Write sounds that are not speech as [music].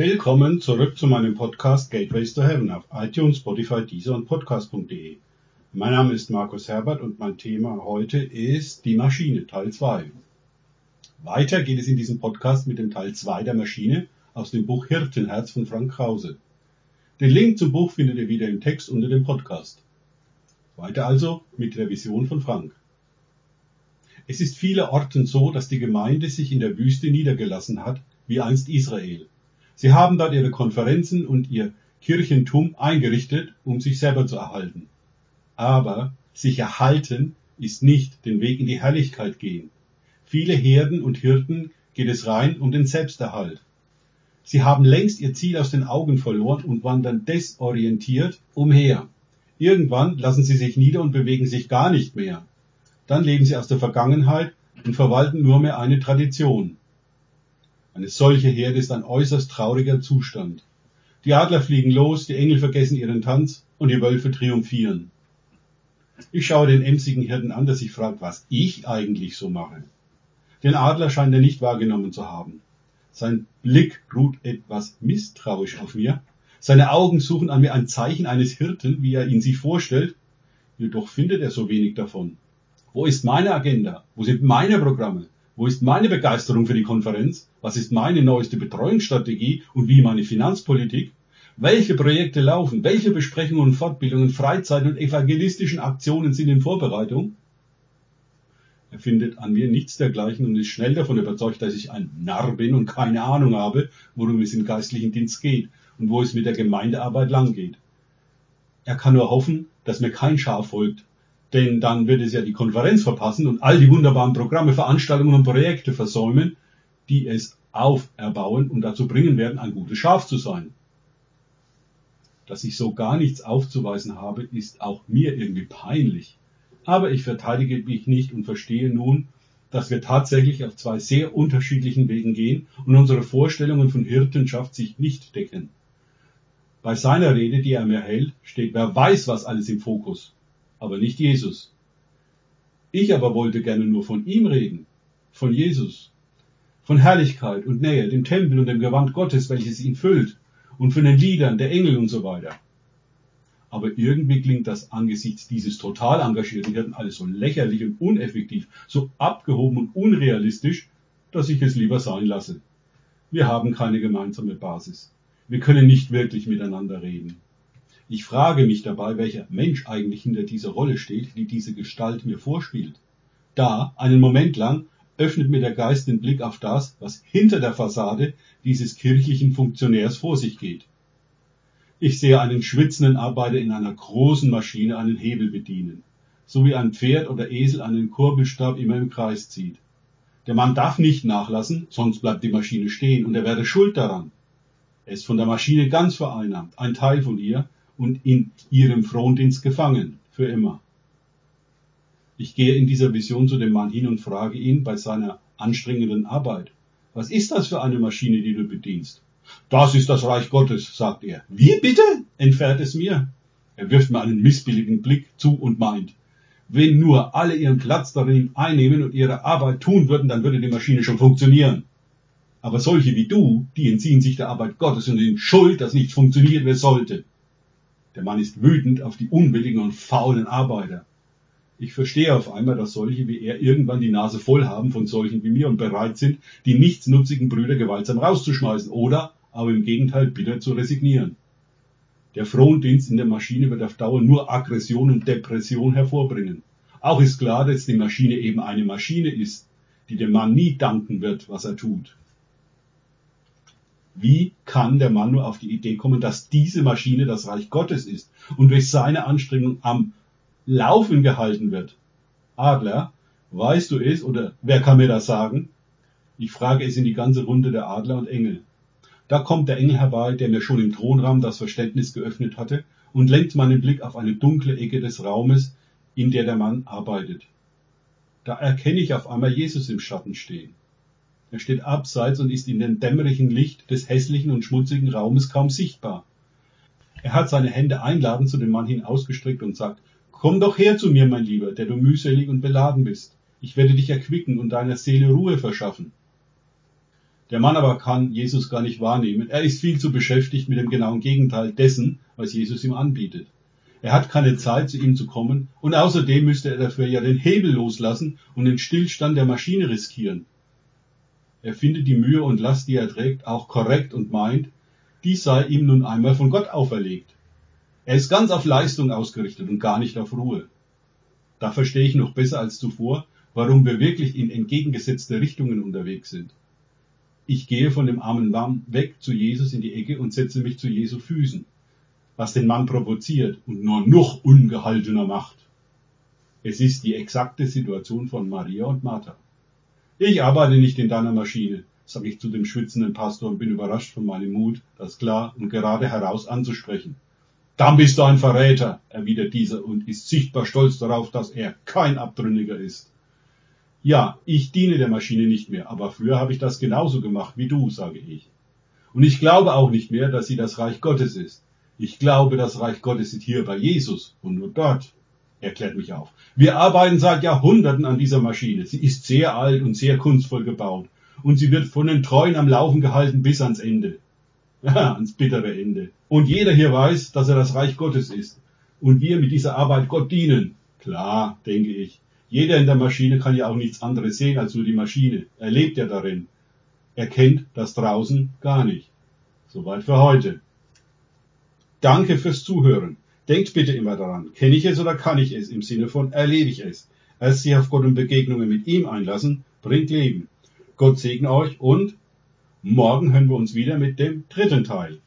Willkommen zurück zu meinem Podcast Gateways to Heaven auf iTunes, Spotify, Deezer und Podcast.de. Mein Name ist Markus Herbert und mein Thema heute ist die Maschine, Teil 2. Weiter geht es in diesem Podcast mit dem Teil 2 der Maschine aus dem Buch Hirtenherz von Frank Krause. Den Link zum Buch findet ihr wieder im Text unter dem Podcast. Weiter also mit der Vision von Frank. Es ist vielerorten so, dass die Gemeinde sich in der Wüste niedergelassen hat, wie einst Israel. Sie haben dort ihre Konferenzen und ihr Kirchentum eingerichtet, um sich selber zu erhalten. Aber sich erhalten ist nicht den Weg in die Herrlichkeit gehen. Viele Herden und Hirten geht es rein um den Selbsterhalt. Sie haben längst ihr Ziel aus den Augen verloren und wandern desorientiert umher. Irgendwann lassen sie sich nieder und bewegen sich gar nicht mehr. Dann leben sie aus der Vergangenheit und verwalten nur mehr eine Tradition. Eine solche Herde ist ein äußerst trauriger Zustand. Die Adler fliegen los, die Engel vergessen ihren Tanz und die Wölfe triumphieren. Ich schaue den emsigen Hirten an, der sich fragt, was ich eigentlich so mache. Den Adler scheint er nicht wahrgenommen zu haben. Sein Blick ruht etwas misstrauisch auf mir. Seine Augen suchen an mir ein Zeichen eines Hirten, wie er ihn sich vorstellt. Jedoch findet er so wenig davon. Wo ist meine Agenda? Wo sind meine Programme? Wo ist meine Begeisterung für die Konferenz? Was ist meine neueste Betreuungsstrategie und wie meine Finanzpolitik? Welche Projekte laufen? Welche Besprechungen und Fortbildungen, Freizeit und evangelistischen Aktionen sind in Vorbereitung? Er findet an mir nichts dergleichen und ist schnell davon überzeugt, dass ich ein Narr bin und keine Ahnung habe, worum es im geistlichen Dienst geht und wo es mit der Gemeindearbeit langgeht. Er kann nur hoffen, dass mir kein Schaf folgt, denn dann wird es ja die Konferenz verpassen und all die wunderbaren Programme, Veranstaltungen und Projekte versäumen, die es auferbauen und dazu bringen werden, ein gutes Schaf zu sein. Dass ich so gar nichts aufzuweisen habe, ist auch mir irgendwie peinlich. Aber ich verteidige mich nicht und verstehe nun, dass wir tatsächlich auf zwei sehr unterschiedlichen Wegen gehen und unsere Vorstellungen von Hirtenschaft sich nicht decken. Bei seiner Rede, die er mir hält, steht wer weiß was alles im Fokus aber nicht Jesus. Ich aber wollte gerne nur von ihm reden, von Jesus, von Herrlichkeit und Nähe, dem Tempel und dem Gewand Gottes, welches ihn füllt, und von den Liedern der Engel und so weiter. Aber irgendwie klingt das angesichts dieses total engagierten Hirten alles so lächerlich und uneffektiv, so abgehoben und unrealistisch, dass ich es lieber sein lasse. Wir haben keine gemeinsame Basis. Wir können nicht wirklich miteinander reden. Ich frage mich dabei, welcher Mensch eigentlich hinter dieser Rolle steht, die diese Gestalt mir vorspielt. Da, einen Moment lang, öffnet mir der Geist den Blick auf das, was hinter der Fassade dieses kirchlichen Funktionärs vor sich geht. Ich sehe einen schwitzenden Arbeiter in einer großen Maschine einen Hebel bedienen, so wie ein Pferd oder Esel einen Kurbelstab immer im Kreis zieht. Der Mann darf nicht nachlassen, sonst bleibt die Maschine stehen und er werde schuld daran. Er ist von der Maschine ganz vereinnahmt, ein Teil von ihr, und in ihrem Frondienst gefangen, für immer. Ich gehe in dieser Vision zu dem Mann hin und frage ihn bei seiner anstrengenden Arbeit, was ist das für eine Maschine, die du bedienst? Das ist das Reich Gottes, sagt er. Wie bitte? entfährt es mir. Er wirft mir einen missbilligen Blick zu und meint, wenn nur alle ihren Platz darin einnehmen und ihre Arbeit tun würden, dann würde die Maschine schon funktionieren. Aber solche wie du, die entziehen sich der Arbeit Gottes und sind schuld, dass nichts funktioniert, wer sollte. Der Mann ist wütend auf die unwilligen und faulen Arbeiter. Ich verstehe auf einmal, dass solche wie er irgendwann die Nase voll haben von solchen wie mir und bereit sind, die nichtsnutzigen Brüder gewaltsam rauszuschmeißen oder aber im Gegenteil bitter zu resignieren. Der Frondienst in der Maschine wird auf Dauer nur Aggression und Depression hervorbringen. Auch ist klar, dass die Maschine eben eine Maschine ist, die dem Mann nie danken wird, was er tut. Wie kann der Mann nur auf die Idee kommen, dass diese Maschine das Reich Gottes ist und durch seine Anstrengung am Laufen gehalten wird? Adler, weißt du es oder wer kann mir das sagen? Ich frage es in die ganze Runde der Adler und Engel. Da kommt der Engel herbei, der mir schon im Thronraum das Verständnis geöffnet hatte und lenkt meinen Blick auf eine dunkle Ecke des Raumes, in der der Mann arbeitet. Da erkenne ich auf einmal Jesus im Schatten stehen. Er steht abseits und ist in dem dämmerigen Licht des hässlichen und schmutzigen Raumes kaum sichtbar. Er hat seine Hände einladend zu dem Mann hin ausgestreckt und sagt, Komm doch her zu mir, mein Lieber, der du mühselig und beladen bist. Ich werde dich erquicken und deiner Seele Ruhe verschaffen. Der Mann aber kann Jesus gar nicht wahrnehmen. Er ist viel zu beschäftigt mit dem genauen Gegenteil dessen, was Jesus ihm anbietet. Er hat keine Zeit, zu ihm zu kommen, und außerdem müsste er dafür ja den Hebel loslassen und den Stillstand der Maschine riskieren. Er findet die Mühe und Last, die er trägt, auch korrekt und meint, dies sei ihm nun einmal von Gott auferlegt. Er ist ganz auf Leistung ausgerichtet und gar nicht auf Ruhe. Da verstehe ich noch besser als zuvor, warum wir wirklich in entgegengesetzte Richtungen unterwegs sind. Ich gehe von dem armen Mann weg zu Jesus in die Ecke und setze mich zu Jesu Füßen was den Mann provoziert und nur noch ungehaltener macht. Es ist die exakte Situation von Maria und Martha. Ich arbeite nicht in deiner Maschine, sage ich zu dem schwitzenden Pastor und bin überrascht von meinem Mut, das klar und gerade heraus anzusprechen. Dann bist du ein Verräter, erwidert dieser und ist sichtbar stolz darauf, dass er kein Abtrünniger ist. Ja, ich diene der Maschine nicht mehr, aber früher habe ich das genauso gemacht wie du, sage ich. Und ich glaube auch nicht mehr, dass sie das Reich Gottes ist. Ich glaube, das Reich Gottes ist hier bei Jesus und nur dort. Erklärt mich auf. Wir arbeiten seit Jahrhunderten an dieser Maschine. Sie ist sehr alt und sehr kunstvoll gebaut. Und sie wird von den Treuen am Laufen gehalten bis ans Ende. Ja, [laughs] ans bittere Ende. Und jeder hier weiß, dass er das Reich Gottes ist. Und wir mit dieser Arbeit Gott dienen. Klar, denke ich. Jeder in der Maschine kann ja auch nichts anderes sehen als nur die Maschine. Er lebt ja darin. Er kennt das draußen gar nicht. Soweit für heute. Danke fürs Zuhören. Denkt bitte immer daran, kenne ich es oder kann ich es im Sinne von erlebe ich es. Erst sich auf Gott und Begegnungen mit ihm einlassen, bringt Leben. Gott segne euch und morgen hören wir uns wieder mit dem dritten Teil.